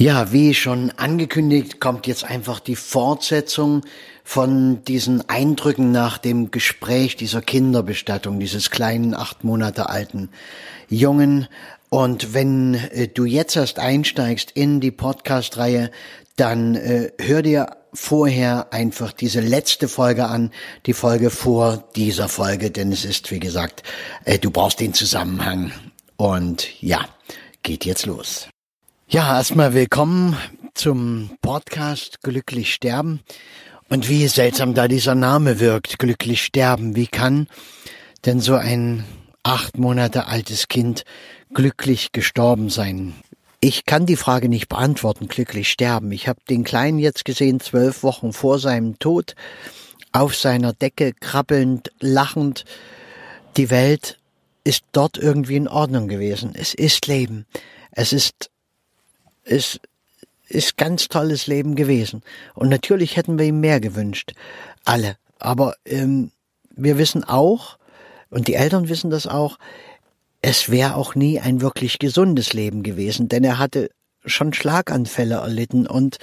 Ja, wie schon angekündigt, kommt jetzt einfach die Fortsetzung von diesen Eindrücken nach dem Gespräch dieser Kinderbestattung, dieses kleinen acht Monate alten Jungen. Und wenn äh, du jetzt erst einsteigst in die Podcast-Reihe, dann äh, hör dir vorher einfach diese letzte Folge an, die Folge vor dieser Folge, denn es ist, wie gesagt, äh, du brauchst den Zusammenhang. Und ja, geht jetzt los. Ja, erstmal willkommen zum Podcast Glücklich sterben. Und wie seltsam da dieser Name wirkt, glücklich sterben. Wie kann denn so ein acht Monate altes Kind glücklich gestorben sein? Ich kann die Frage nicht beantworten, glücklich sterben. Ich habe den Kleinen jetzt gesehen, zwölf Wochen vor seinem Tod, auf seiner Decke krabbelnd, lachend. Die Welt ist dort irgendwie in Ordnung gewesen. Es ist Leben. Es ist ist, ist ganz tolles Leben gewesen. Und natürlich hätten wir ihm mehr gewünscht. Alle. Aber ähm, wir wissen auch, und die Eltern wissen das auch, es wäre auch nie ein wirklich gesundes Leben gewesen, denn er hatte schon Schlaganfälle erlitten und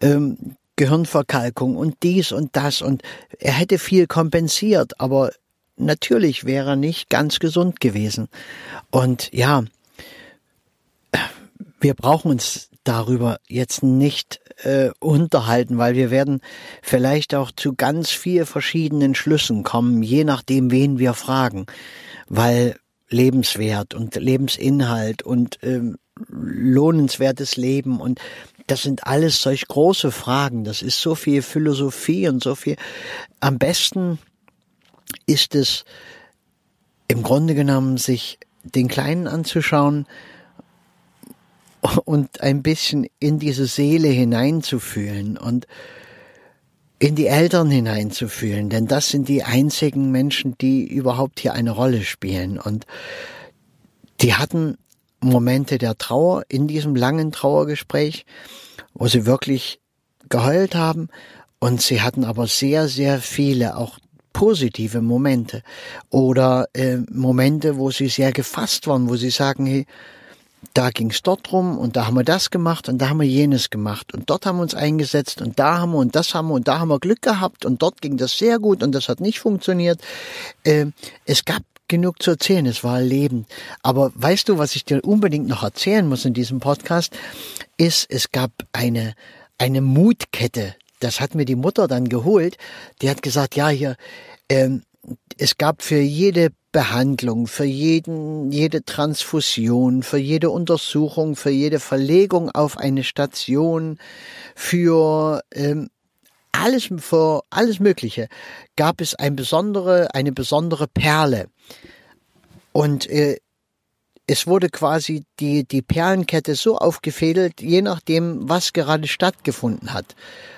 ähm, Gehirnverkalkung und dies und das und er hätte viel kompensiert, aber natürlich wäre er nicht ganz gesund gewesen. Und ja, wir brauchen uns darüber jetzt nicht äh, unterhalten, weil wir werden vielleicht auch zu ganz vier verschiedenen Schlüssen kommen, je nachdem, wen wir fragen, weil Lebenswert und Lebensinhalt und ähm, lohnenswertes Leben und das sind alles solch große Fragen. Das ist so viel Philosophie und so viel. Am besten ist es im Grunde genommen, sich den Kleinen anzuschauen, und ein bisschen in diese Seele hineinzufühlen und in die Eltern hineinzufühlen, denn das sind die einzigen Menschen, die überhaupt hier eine Rolle spielen. Und die hatten Momente der Trauer in diesem langen Trauergespräch, wo sie wirklich geheult haben. Und sie hatten aber sehr, sehr viele auch positive Momente oder äh, Momente, wo sie sehr gefasst waren, wo sie sagen, hey, da ging es dort rum und da haben wir das gemacht und da haben wir jenes gemacht und dort haben wir uns eingesetzt und da haben wir und das haben wir und da haben wir Glück gehabt und dort ging das sehr gut und das hat nicht funktioniert. Äh, es gab genug zu erzählen, es war Leben. Aber weißt du, was ich dir unbedingt noch erzählen muss in diesem Podcast, ist, es gab eine, eine Mutkette. Das hat mir die Mutter dann geholt. Die hat gesagt, ja, hier, ähm, es gab für jede Behandlung, für jeden, jede Transfusion, für jede Untersuchung, für jede Verlegung auf eine Station, für ähm, alles, für alles Mögliche gab es ein besondere, eine besondere Perle. Und äh, es wurde quasi die, die Perlenkette so aufgefädelt, je nachdem, was gerade stattgefunden hat.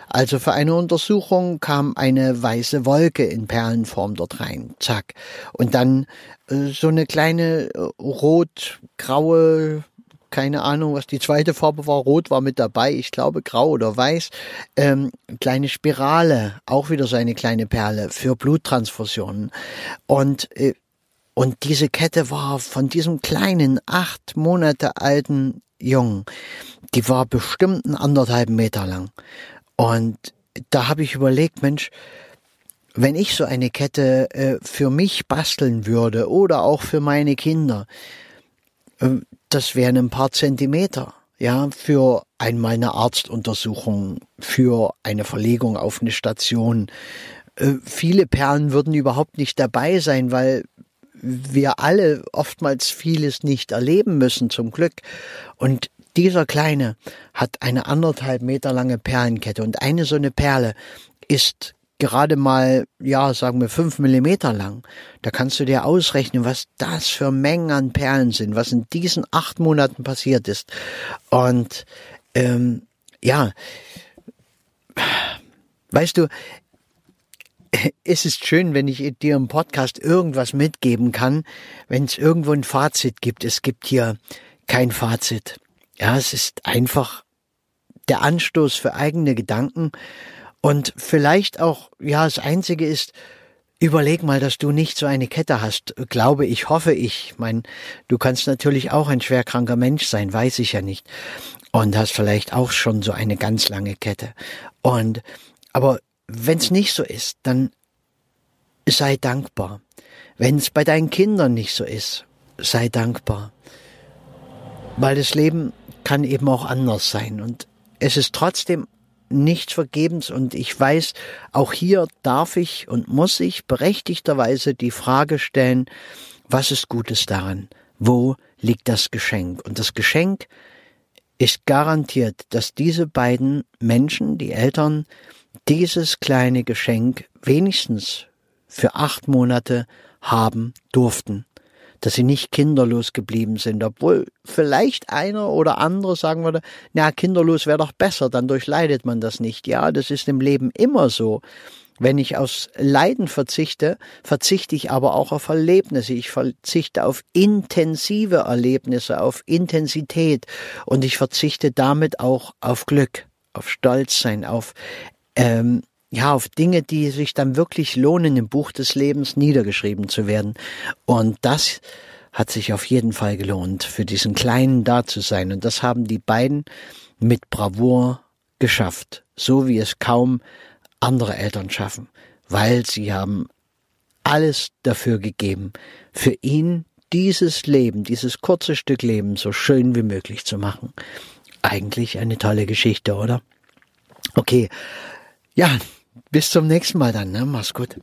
Also für eine Untersuchung kam eine weiße Wolke in Perlenform dort rein. Zack. Und dann äh, so eine kleine äh, rot-graue keine Ahnung, was die zweite Farbe war. Rot war mit dabei, ich glaube grau oder weiß. Ähm, kleine Spirale, auch wieder so eine kleine Perle für Bluttransfusionen. Und äh, und diese Kette war von diesem kleinen, acht Monate alten Jungen, die war bestimmt ein anderthalb Meter lang. Und da habe ich überlegt, Mensch, wenn ich so eine Kette äh, für mich basteln würde oder auch für meine Kinder, äh, das wären ein paar Zentimeter, ja, für einmal eine Arztuntersuchung, für eine Verlegung auf eine Station. Äh, viele Perlen würden überhaupt nicht dabei sein, weil wir alle oftmals vieles nicht erleben müssen, zum Glück. Und dieser Kleine hat eine anderthalb Meter lange Perlenkette und eine so eine Perle ist gerade mal, ja, sagen wir fünf Millimeter lang. Da kannst du dir ausrechnen, was das für Mengen an Perlen sind, was in diesen acht Monaten passiert ist. Und ähm, ja, weißt du, es ist schön, wenn ich dir im Podcast irgendwas mitgeben kann, wenn es irgendwo ein Fazit gibt. Es gibt hier kein Fazit. Ja, es ist einfach der Anstoß für eigene Gedanken und vielleicht auch, ja, das Einzige ist, überleg mal, dass du nicht so eine Kette hast. Glaube ich, hoffe ich. Mein, du kannst natürlich auch ein schwerkranker Mensch sein, weiß ich ja nicht. und hast vielleicht auch schon so eine ganz lange Kette. Und aber wenn es nicht so ist, dann sei dankbar. Wenn es bei deinen Kindern nicht so ist, sei dankbar. Weil das Leben kann eben auch anders sein und es ist trotzdem nichts vergebens und ich weiß, auch hier darf ich und muss ich berechtigterweise die Frage stellen, was ist Gutes daran? Wo liegt das Geschenk? Und das Geschenk ist garantiert, dass diese beiden Menschen, die Eltern, dieses kleine Geschenk wenigstens für acht Monate haben durften dass sie nicht kinderlos geblieben sind, obwohl vielleicht einer oder andere sagen würde, na, kinderlos wäre doch besser, dann durchleidet man das nicht. Ja, das ist im Leben immer so. Wenn ich aus Leiden verzichte, verzichte ich aber auch auf Erlebnisse. Ich verzichte auf intensive Erlebnisse, auf Intensität und ich verzichte damit auch auf Glück, auf Stolzsein, auf ähm, ja, auf Dinge, die sich dann wirklich lohnen, im Buch des Lebens niedergeschrieben zu werden. Und das hat sich auf jeden Fall gelohnt, für diesen Kleinen da zu sein. Und das haben die beiden mit Bravour geschafft, so wie es kaum andere Eltern schaffen, weil sie haben alles dafür gegeben, für ihn dieses Leben, dieses kurze Stück Leben so schön wie möglich zu machen. Eigentlich eine tolle Geschichte, oder? Okay. Ja, bis zum nächsten Mal dann, ne? Mach's gut.